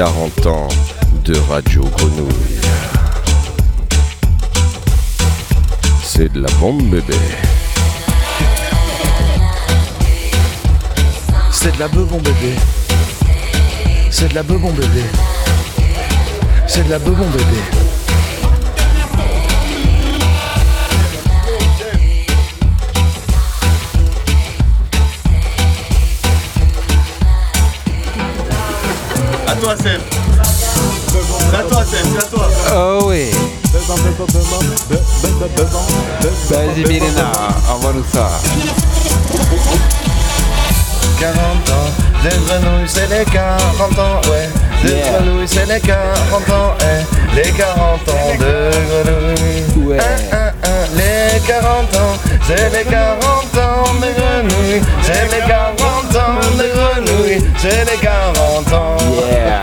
40 ans de Radio Grenouille. C'est de la bombe bébé. C'est de la beubon bébé. C'est de la beubon bébé. C'est de la beubon bébé. À toi, Seb. À toi, Seb, à toi. Oh oui. Vas-y Milena, envoie-nous ça. 40 ans de grenouilles, c'est les 40 ans, ouais. De Yeah. grenouilles, c'est les 40 ans, eh. Les 40 ans de grenouilles. Ouais. Hein, hein, hein. Les 40 ans, c'est les 40 ans de grenouilles. C'est les 40 ans de grenouilles. C'est les 40 ans. Yeah.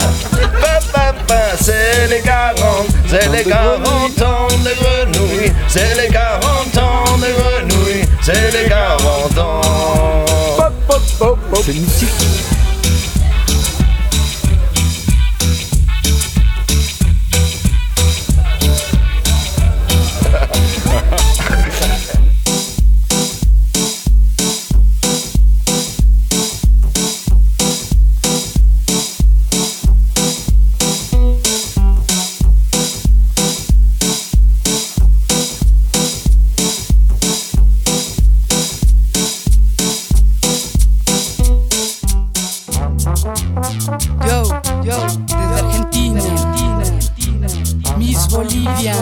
C'est les 40, c'est les 40 ans de grenouilles, c'est les 40 ans de grenouilles. c'est les 40 ans. C'est babaláwo Yo, yo, desde Argentina, Miss Bolivia.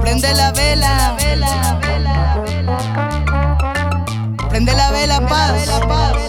Prende la vela, vela, vela, vela. Prende la vela, paz, paz.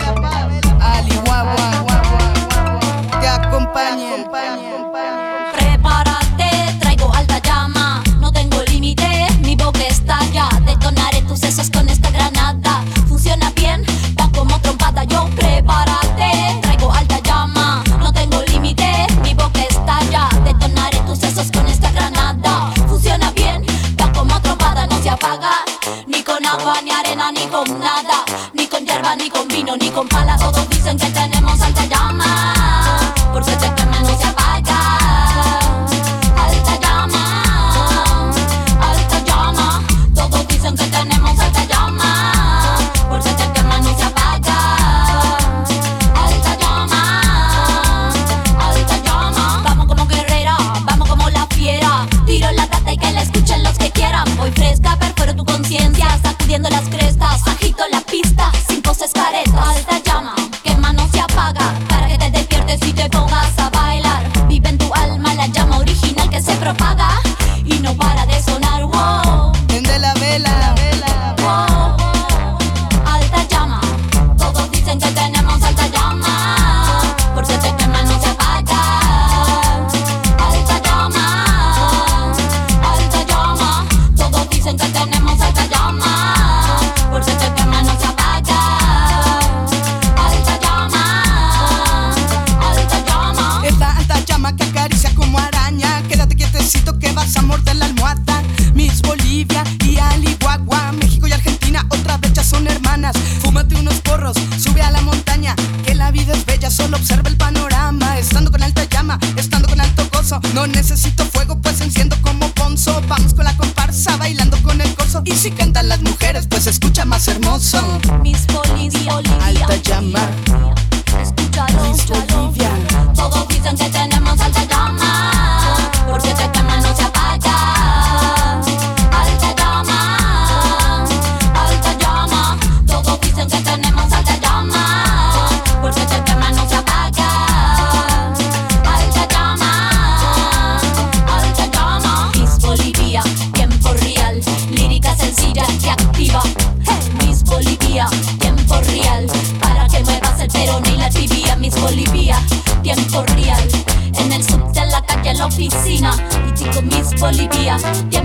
con el corso. Y si cantan las mujeres, pues escucha más hermoso. Mis polis, Alta llama. Escúchalo, escúchalo. Todos dicen que yeah.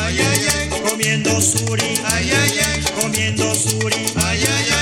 ay, ay, ay, comiendo suri, ay, ay, ay, comiendo suri, ay, ay, ay.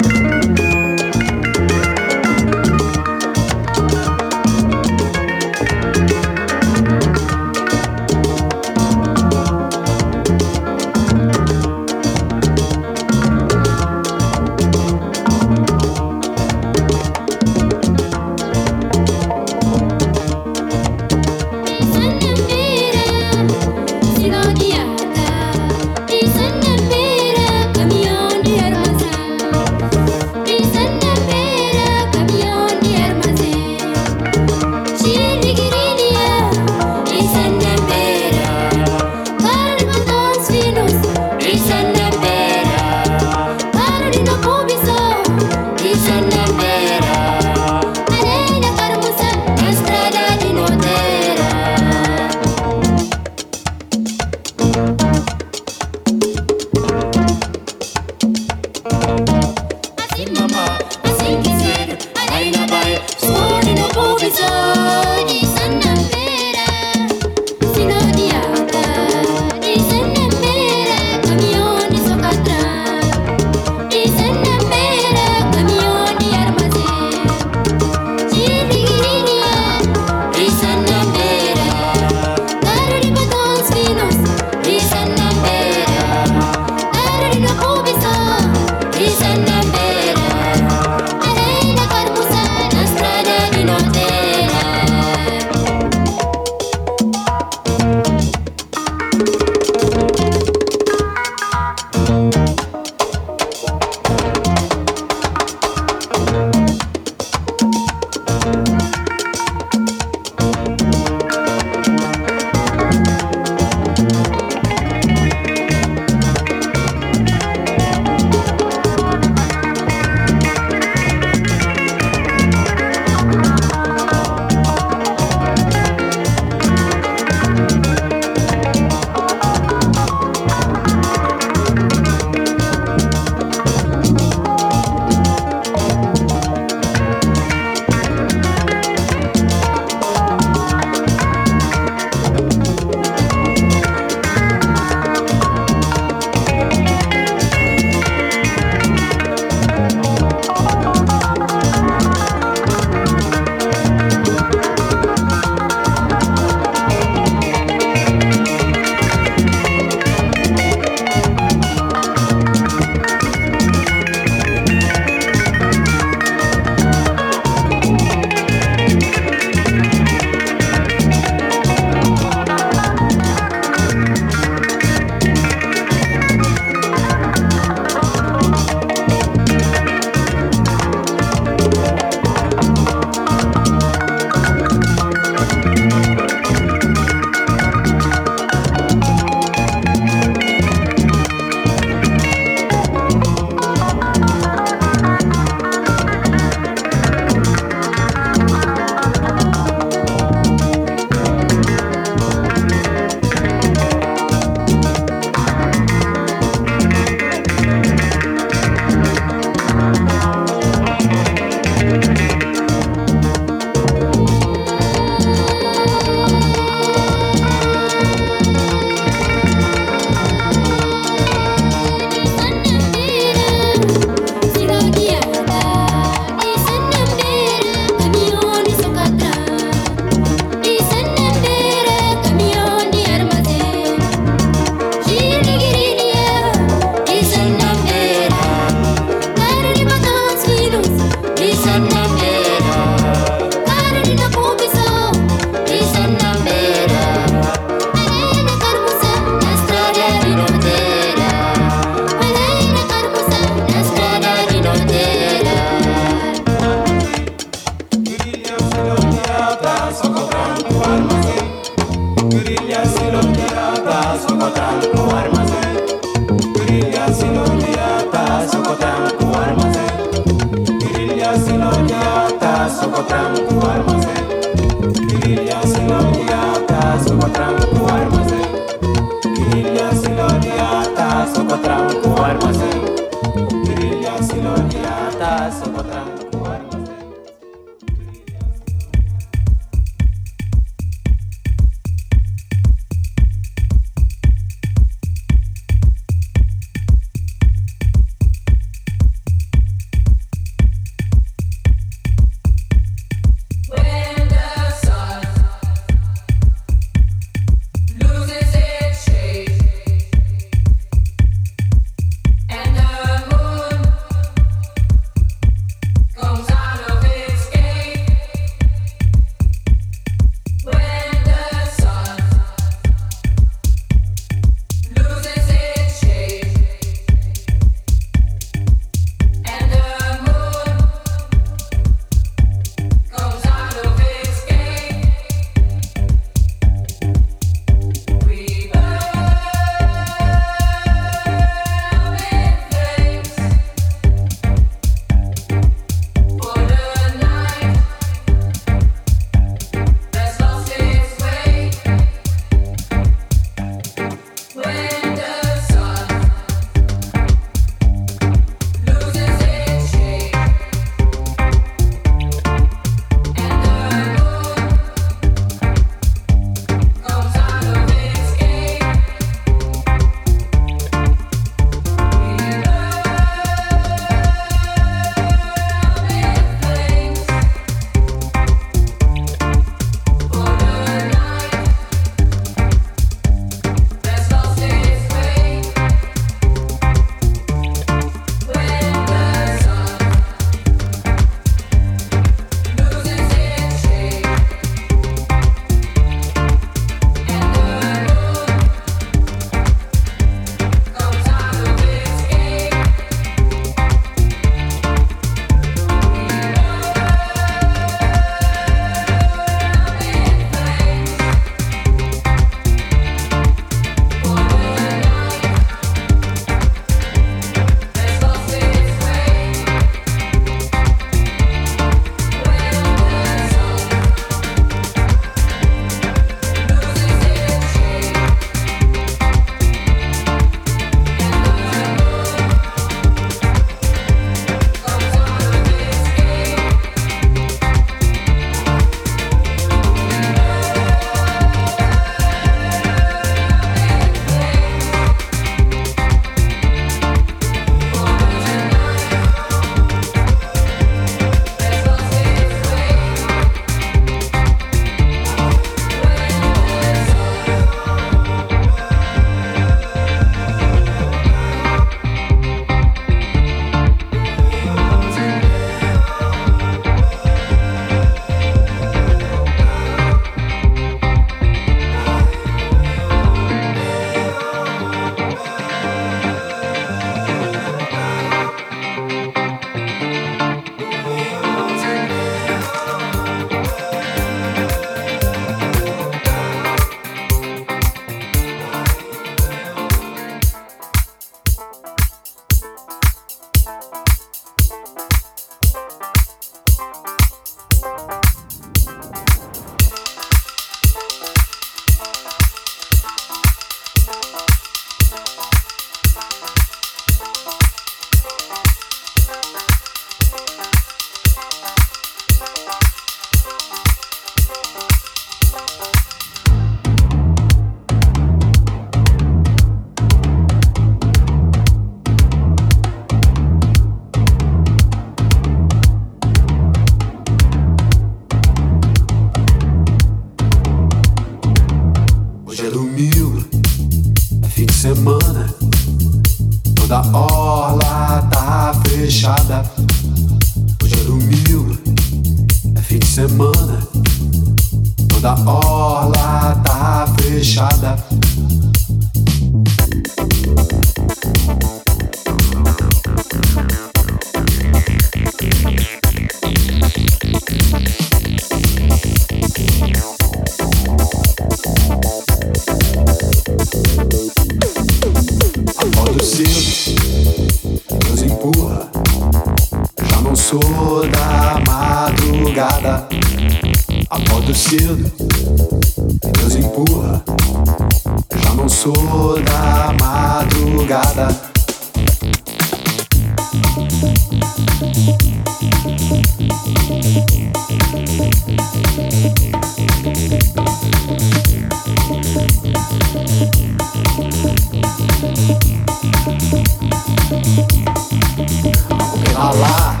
lá,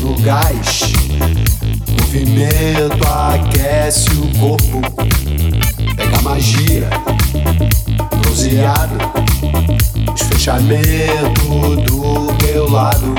no gás. Movimento aquece o corpo, pega magia, bronzeado, desfechamento do meu lado.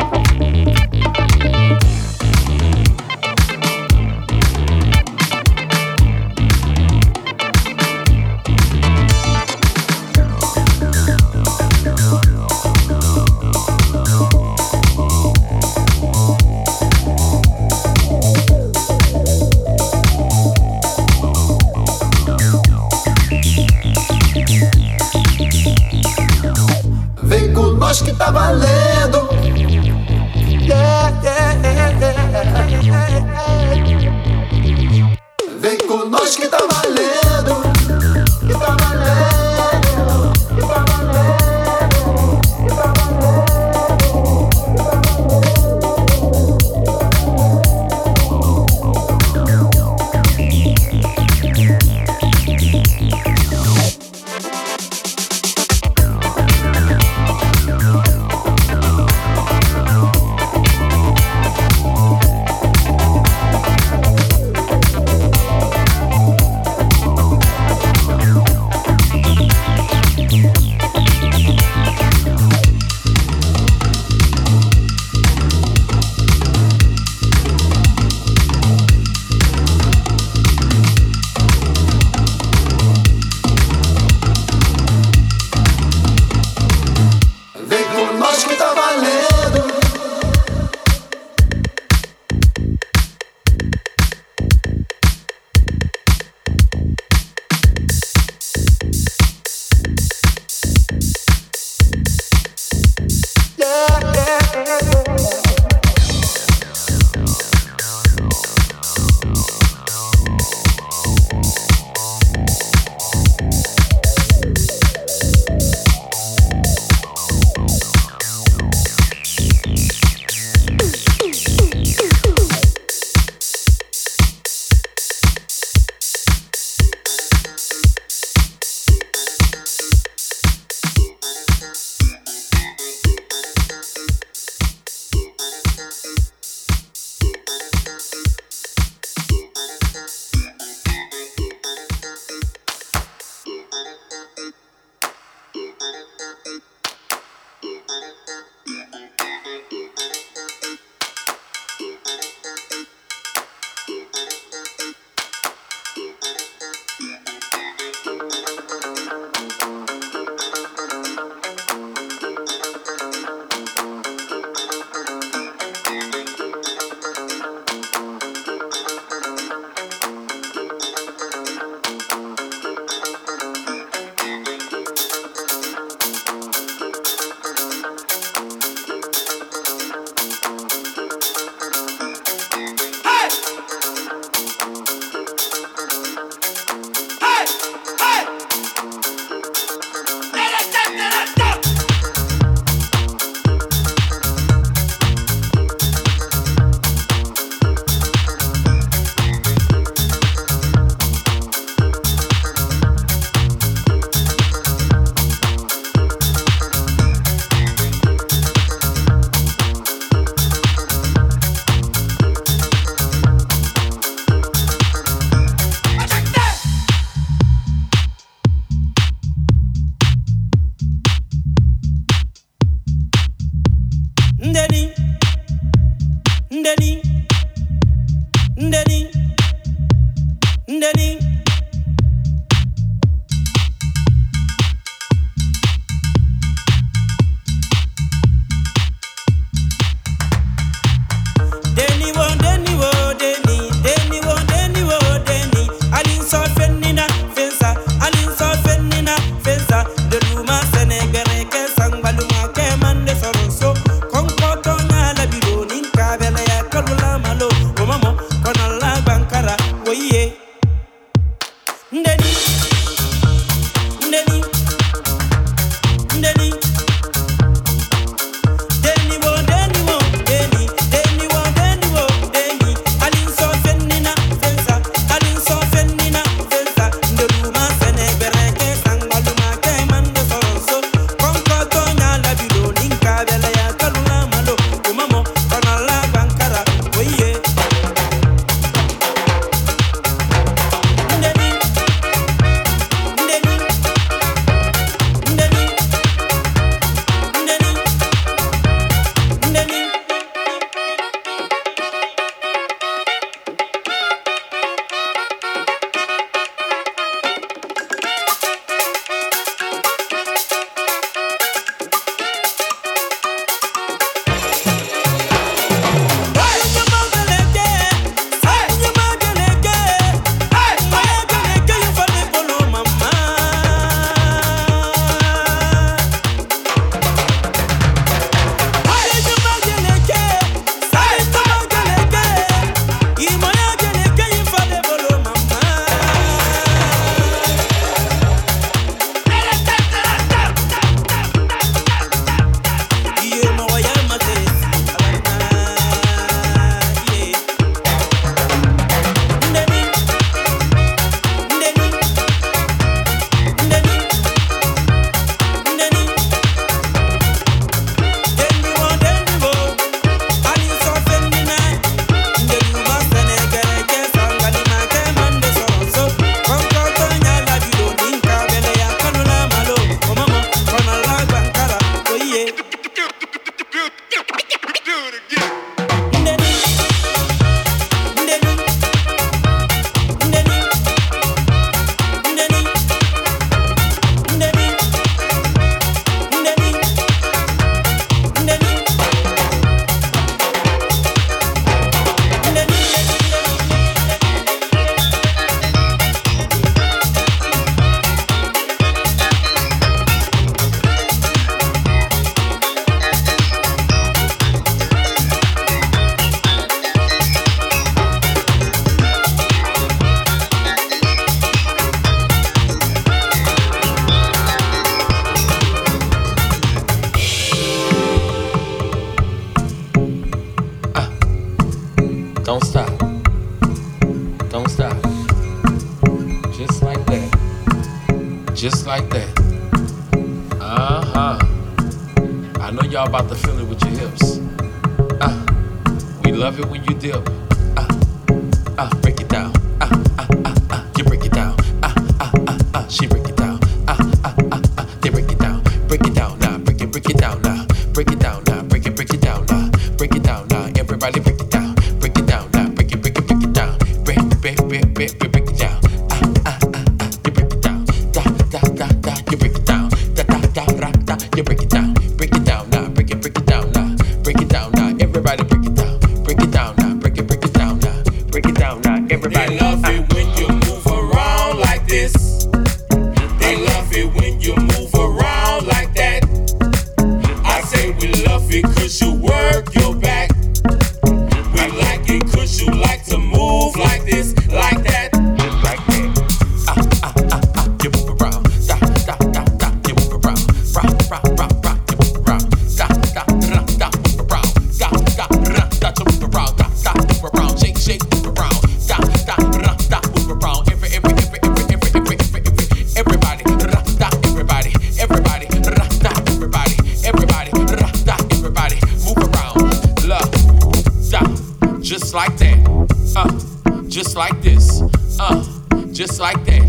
like this, uh, just like that,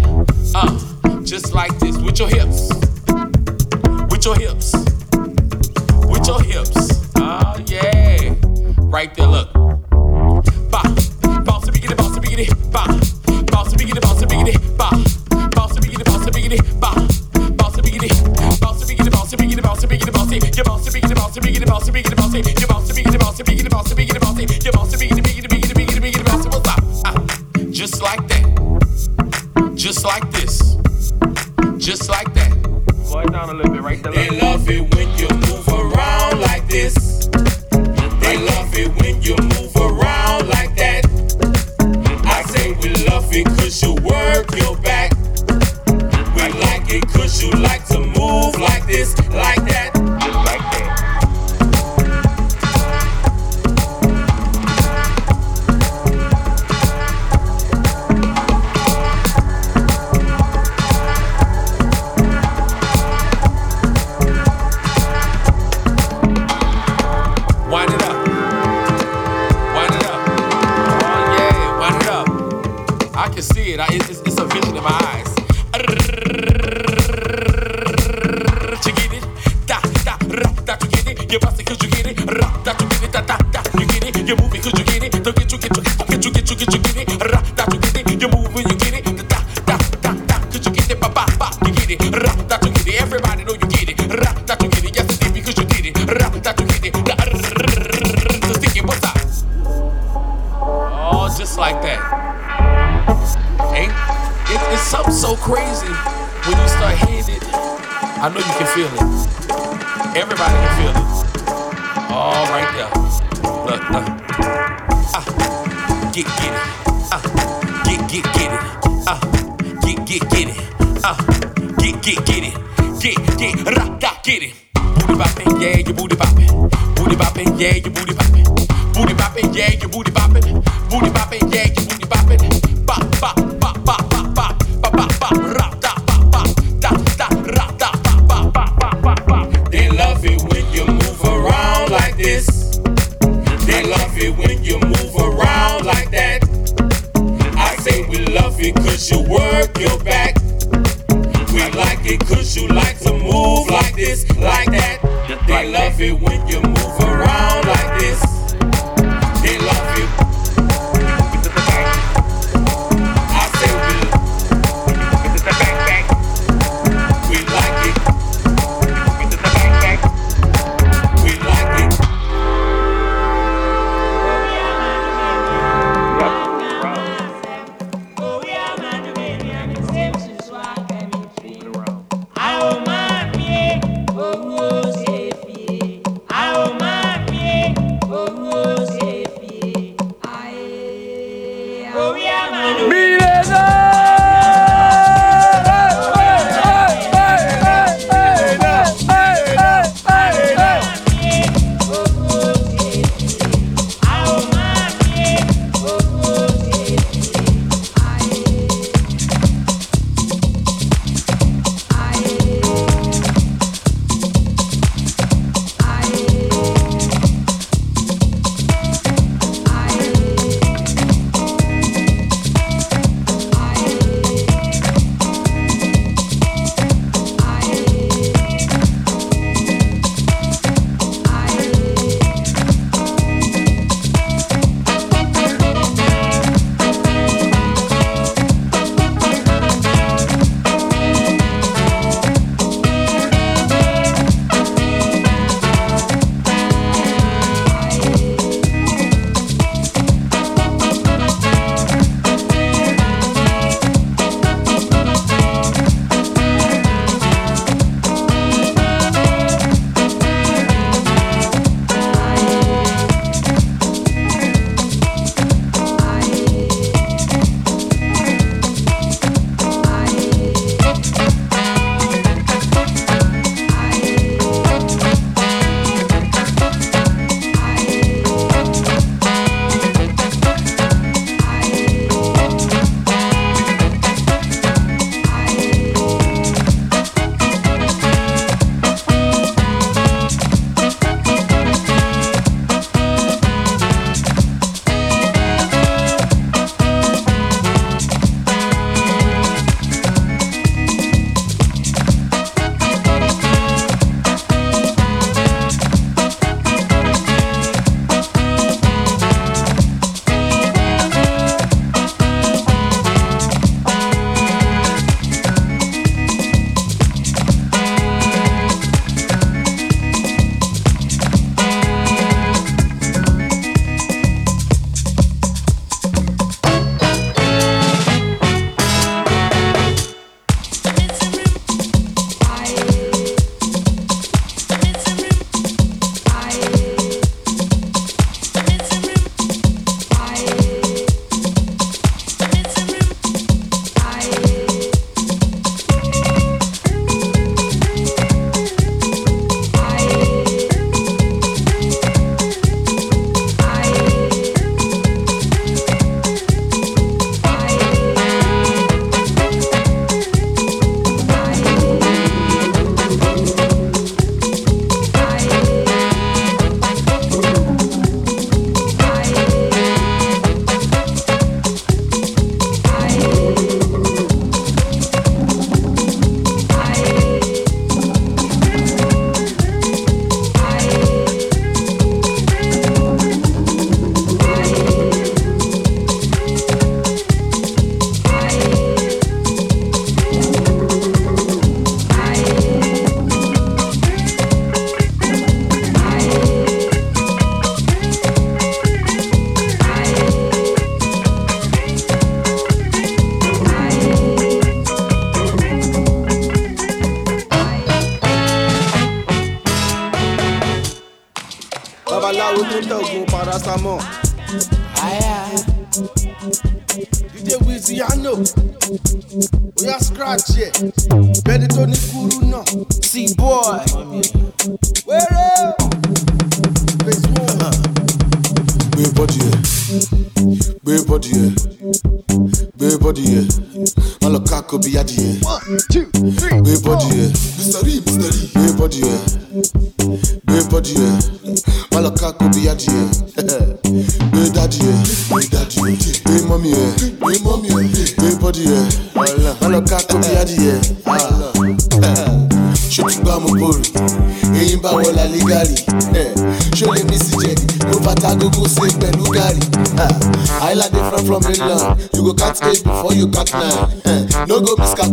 uh, just like this, with your hips. You feel it? All right yeah. Look, look. Uh, ah. get, get it. Uh, get, get, get it. Uh, get, get, get it. Uh, get, get, get it. Get, get, rock, rock, get it. Booty bopping, yeah, you booty bopping. Booty bopping, yeah, you booty bopping. Booty bopping, yeah, you booty bopping. it cause you work your back. We like it cause you like to move like this, like that. They love it when you move around like this.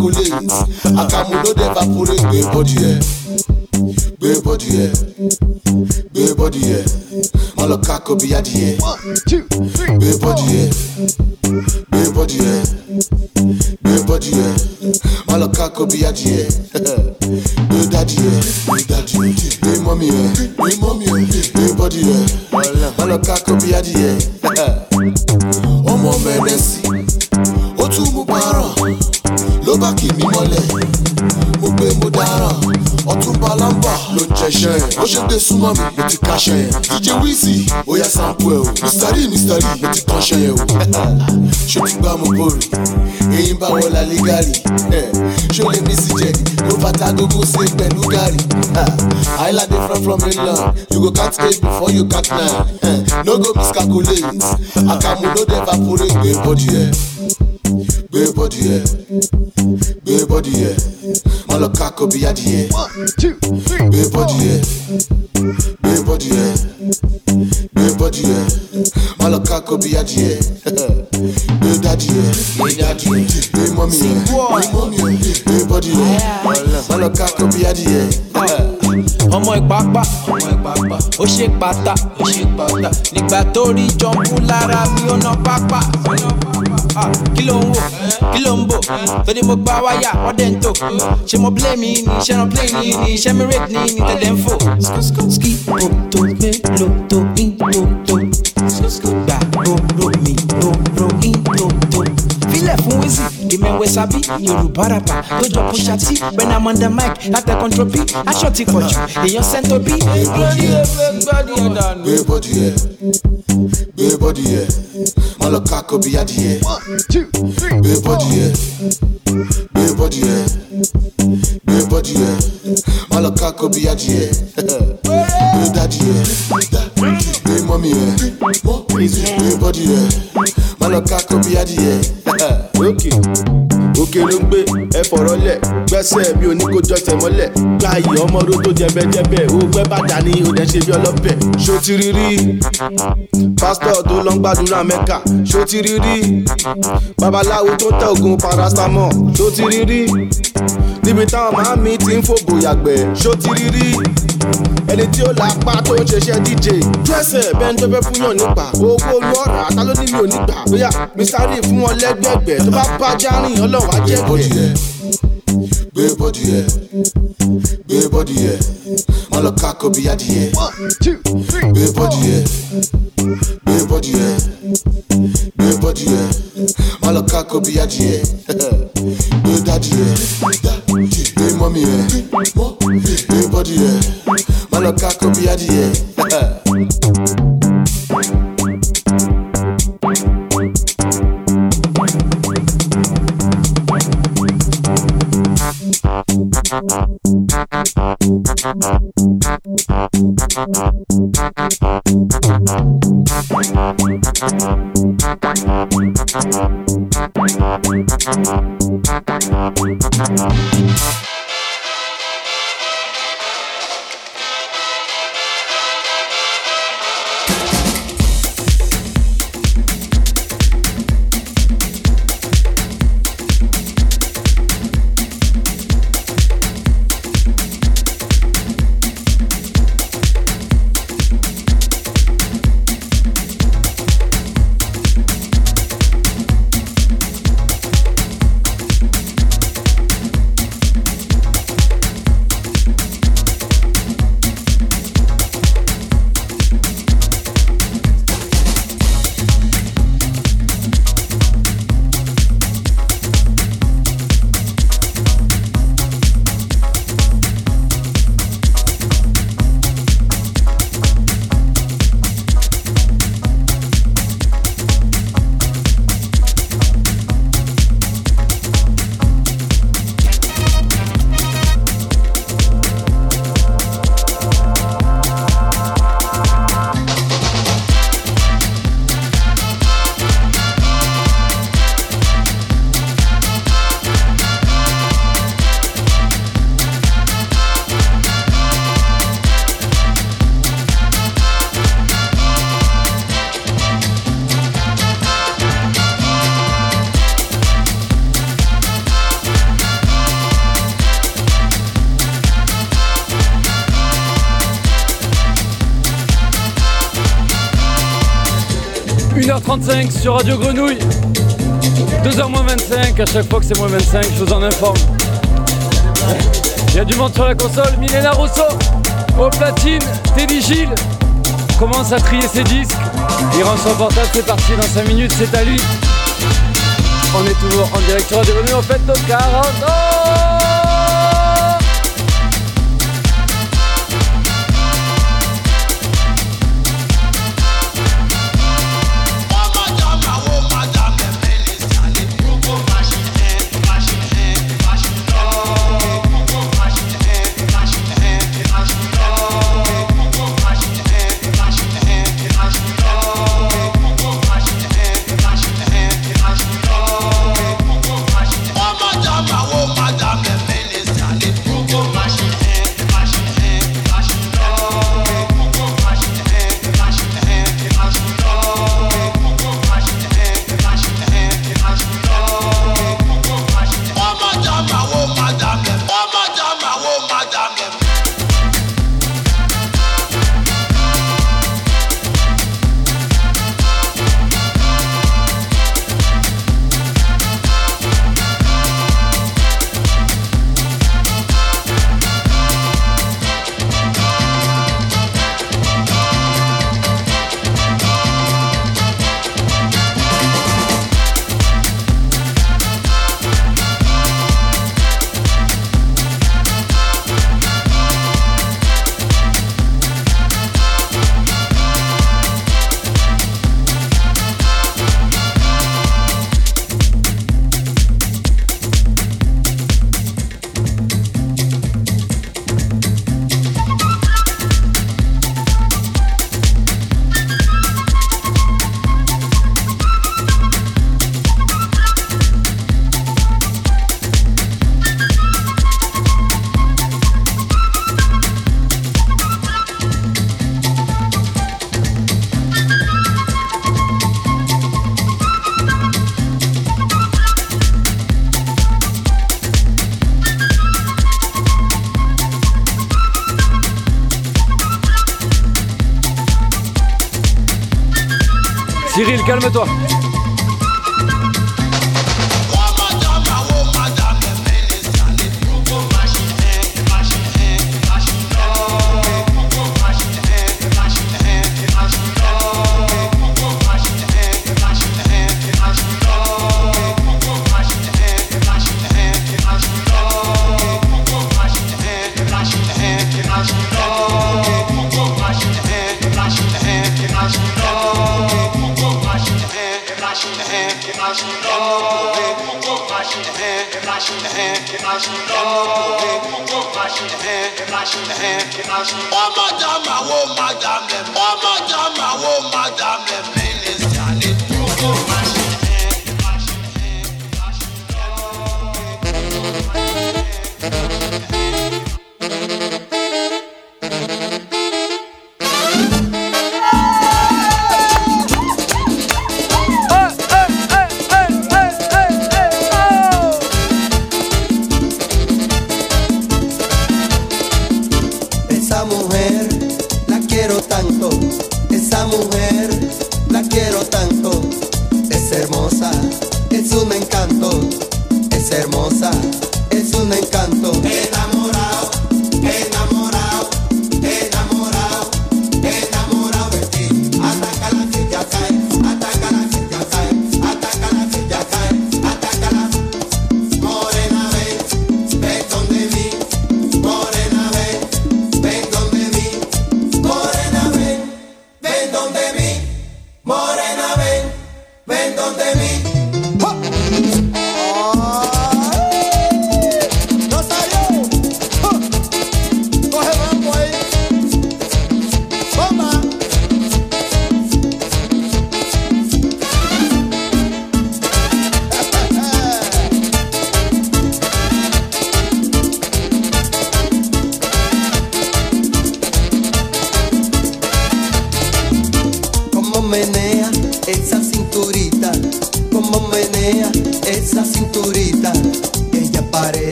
Go miscalculate akamu no dey evaporate gbé bọ́dì ẹ̀. Gbé bọ́dì ẹ̀. Gbé bọ́dì ẹ̀. Má lọ kákó bí adìyẹ gbé dáràn ọtúnba lámbà ló ń jẹṣẹ ẹ ó ṣe gbé súnmọ́ mi mo ti kaṣẹ ẹ díje wíìsì ó yá sampo ẹ o. Mistari mistari mo ti kànṣẹ ẹ o. Ṣó ti gbá mo bòrè èyí bá wọ lálẹ́ gàrí. Ṣó lè mí sí jẹ̀dí? Ló bàtà gógó ṣe pẹ̀lú gàrí. Dey from from mainland you go count eight before you nine. Eh, no go miscalculate. Akamu no dey evaporate. Gbé bọ́dì ẹ. Gbé bọ́dì ẹ Baby body yeah. Malokako be One, two, three. Baby body yeah. Baby body yeah. Baby body yeah. Malokako be adie. Baby daddy yeah. Baby daddy. Baby mommy yeah. Baby mommy yeah. Baby body yeah. Malokako be adie. Ọmọ ìpápá. Ó ṣe pátá. Nígbà tó rí jọ̀ǹbù lára mi ó ná pápá. Kí ló ń wò? Kí ló ń bò? Torí mo gba wáyà wọ́n dẹ̀ ń tò. Ṣé mo blé mi ní iṣẹ́ ràn plé ní ní iṣẹ́ mi rate ní ní tẹ̀lé ń fò. ski poto mélòó tó in toto gbà roro mi roro in toto fílẹ̀ fún wíìsì ìmẹ̀wẹ̀ sábí yorùbá rapa tó jọ Pusha T when I'm on the mic látẹ̀ control p aṣọ ti pọ̀jù èèyàn sẹ́ńtò bí. ìgbọ́dí ẹ fẹ́ gbádìí ẹ̀ dànù. gbé bọ́dí ẹ gbé bọ́dí ẹ má lọ ká kó bí adìyẹ. gbé bọ́dí ẹ gbé bọ́dí ẹ body, yeah. Maloka Kobe, yeah. Hey, daddy, yeah. Hey, mommy, yeah. Hey, body, yeah. Maloka Kobe, yeah. Okay. òkè ló ń gbé ẹ fọ̀rọ̀ lẹ̀ gbẹ́sẹ̀ mi ò ní kó jọsẹ̀ mọ́lẹ̀ gba ayé ọmọ oró tó jẹbẹjẹbẹ ó gbẹ́ bàtà ni ó dẹ̀ ṣe bí ọlọ́bẹ̀. ṣó ti rí rí pásítọ̀ tó lọ ń gbàdúrà mẹ́kà ṣó babaláwo tó tẹ ògùn paracetamol ṣó níbi táwọn màámi ti ń fòbò yàgbẹ́ ṣó ti rí rí? Ẹni tí ó lápá tó ń ṣiṣẹ́ dj dúẹ́sẹ̀ bẹ́ẹ̀ ni tó fẹ́ fún yàn nípa. Owó olú ọ̀rá ta ló nílò nígbà bóyá rí fún wọn lẹ́gbẹ̀gbẹ̀ tó bá bá járìn ọlọ́wà jẹ́gbẹ̀. gbé bọ́dì ẹ gbé bọ́dì ẹ má lọ kákó bí adìyẹ gbé bọ́dì ẹ gbé bọ́dì ẹ gbé bọ́dì ẹ má lọ kákó bí adìyẹ that year. Hey, mommy, yeah. Hey, body, yeah. Man, I can't copy at the Thank you. 1h35 sur Radio Grenouille. 2h moins 25, à chaque fois que c'est moins 25, je vous en informe. Il y a du monde sur la console, Milena Rosso, au platine, Teddy Gilles, commence à trier ses disques. Il rend son portable, c'est parti dans 5 minutes, c'est à lui. On est toujours en direct sur Radio Grenouille, on fête nos 40 ans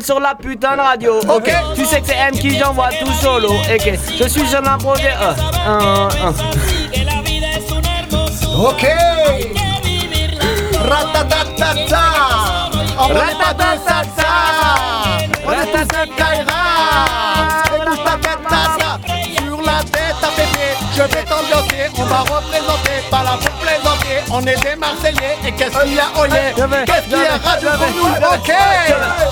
sur la putain de radio. Ok. Tu sais que c'est M qui j'envoie tout solo. Ok, je suis un. Euh, un, un. Ok Sur la tête à pépé Je vais t'ambiancer On va représenter pour plaisanter On est des Marseillais Et qu'est-ce qu'il y a, oh yeah Je vais, Qu'est-ce qu'il y a, radio pour nous Ok.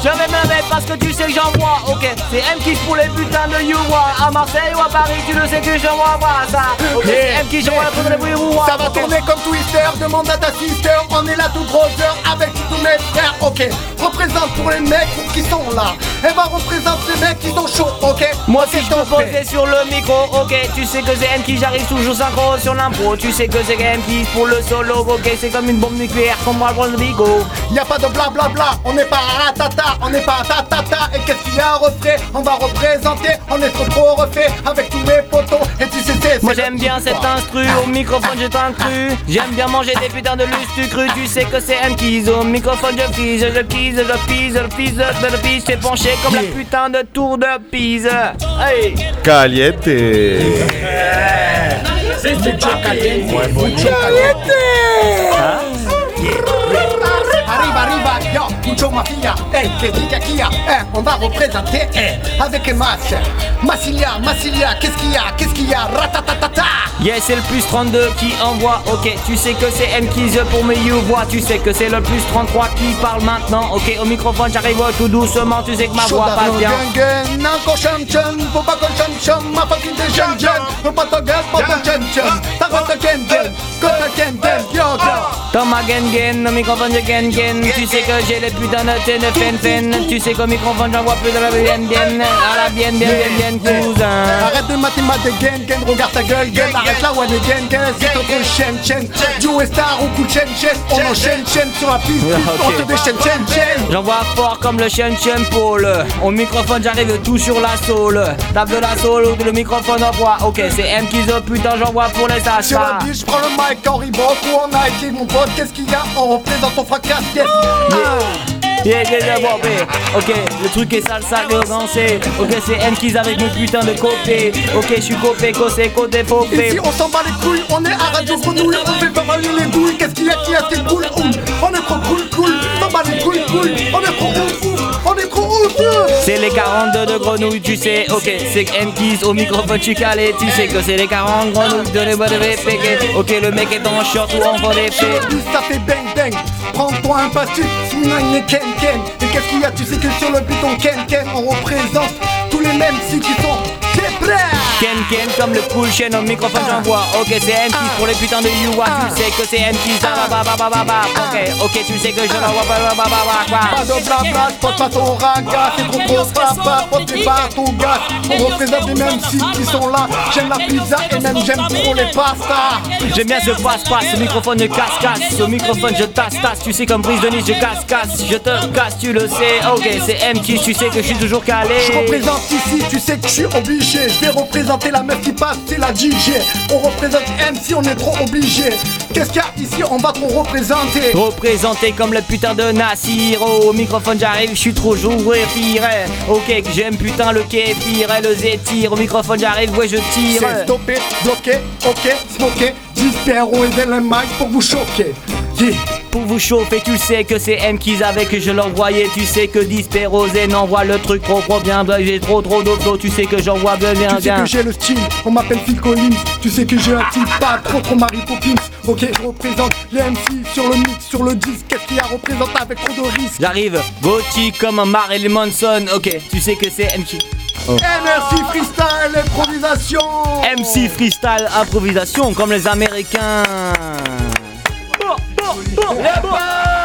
Je vais me mettre parce que tu sais que j'envoie, ok. C'est M qui pour les putains de you À Marseille ou à Paris, tu le sais que j'envoie pas ça. Ok, c'est. M qui j'envoie la bruit Ça va tourner comme Twister, demande à ta sister, on est là tout brother avec tous mes frères, ok. Représente pour les mecs qui sont là, et va représenter les mecs qui sont chauds, ok. Moi si je posais sur le micro, ok Tu sais que c'est M qui j'arrive toujours synchro sur l'impro. Tu sais que c'est M qui pour le solo, ok C'est comme une bombe nucléaire, comme moi le bigo Y a pas de blablabla, on n'est pas ratata, on n'est pas tatata Et qu'est-ce qu'il y a à refait On va représenter, on est trop trop refait Avec tous mes potos, et tu sais c'est Moi c'est j'aime bien cet instru, au microphone je t'inclus J'aime bien manger des putains de lustre cru Tu sais que c'est M qui au microphone je pise, je pise, je pise, je pise, je pise T'es penché comme la putain de tour de Pise. Hey. Caliente. este está caliente. ¡Caliente! ¿Ah? Yo, mucho mafia, eh, que diga kia, eh, on va représenter, eh, avec Mas, Massilia, Massilia, qu'est-ce qu'il y a, qu'est-ce qu'il y a, ratatatata Yes, c'est le plus 32 qui envoie, ok Tu sais que c'est M qui pour mes you voix Tu sais que c'est le plus 33 qui parle maintenant. Ok, au microphone j'arrive tout doucement. Tu sais que ma voix passe bien. Dans ma gen gen, au microphone je gen gen Tu sais que j'ai les de fen fen Tu sais qu'au microphone j'envoie plus de la bien bien À la bien bien bien bien cousin. Arrête de mater mater gang gang, regarde ta gueule gang, arrête là ouais gang gang, c'est ton gros chaîne chaîne, Joe Star ou coup de chaîne chaîne, on enchaîne chaîne sur la piste, on te déchaîne chaîne chaîne. J'envoie fort comme le chien chien Paul Au microphone j'arrive tout sur la soul Tape de la soul ou le microphone envoie Ok c'est M qui putain j'envoie pour les Sur la je prends le mic en Reebok ou en Nike, mon pote, qu'est-ce qu'il y a On représente ton fracas, yes Yeah, yeah, yeah, bon, mais, Ok, le truc est sale, sale, danser Ok, c'est M qui avec mes putains de copé Ok, je suis copé, cossé, côté fopé Ici on s'en bat les couilles, on est à Radio Grenouille, on fait pas mal les douilles, qu'est-ce qu'il y a qui a c'est cool, on est trop cool cool, s'en bat les couilles couilles, on est trop ouf on est trop ouf. C'est les 42 de grenouilles, tu sais, ok, c'est M qui au microphone, tu calé, tu sais que c'est les 40 grenouilles de les bois de VPG. Ok, le mec est en short ou en volet ça fait bang bang, prends-toi un pastis, Et et qu'est-ce qu'il y a, tu sais que sur le but on Ken Ken, on représente tous les mêmes si qui sont prêt Ken Ken comme le cool chaîne au microphone j'envoie Ok c'est M qui pour les putains de you Tu sais que c'est M qui ça va va va va va Ok ok tu sais que je Pas de blabla, pose pas ton raga, c'est trop gros papa, pose tes pas ton gars. On représente les mêmes sites qui sont là. J'aime la pizza et même j'aime trop les pastas. J'aime bien ce passe-passe, ce microphone de casse-casse. Au microphone je tasse-tasse, tu sais comme brise de niche je casse-casse. Je te casse, tu le sais, ok c'est M qui tu sais que je suis toujours calé. Je représente ici, tu sais que je suis obligé. Je vais représenter la meuf qui passe, c'est la DJ. On représente MC, on est trop obligé. Qu'est-ce qu'il y a ici On va trop représenter. Représenté comme le putain de Nassir Au microphone j'arrive, je suis trop joué firé Ok que j'aime putain le kéfir et le zétir Au microphone j'arrive, ouais je tire C'est stoppé, bloqué, ok, smoké. Dispero et mic pour vous choquer. Yeah. Pour vous chauffer, tu sais que c'est M qu'ils avaient que je l'envoyais. Tu sais que Disperosé n'envoie le truc trop trop bien. Bah, J'ai trop trop d'auto, tu sais que j'envoie bien bien Tu sais bien. que j'ai le style, on m'appelle Phil Collins Tu sais que j'ai un style pas trop trop Mary Poppins Ok, je représente les MC sur le mix, sur le disque Qu'est-ce qu'il y a représenté avec trop de risques? J'arrive, gothique comme Marilyn Manson. Ok, tu sais que c'est MC. MRC Freestyle, improvisation MC freestyle improvisation comme les Américains. pas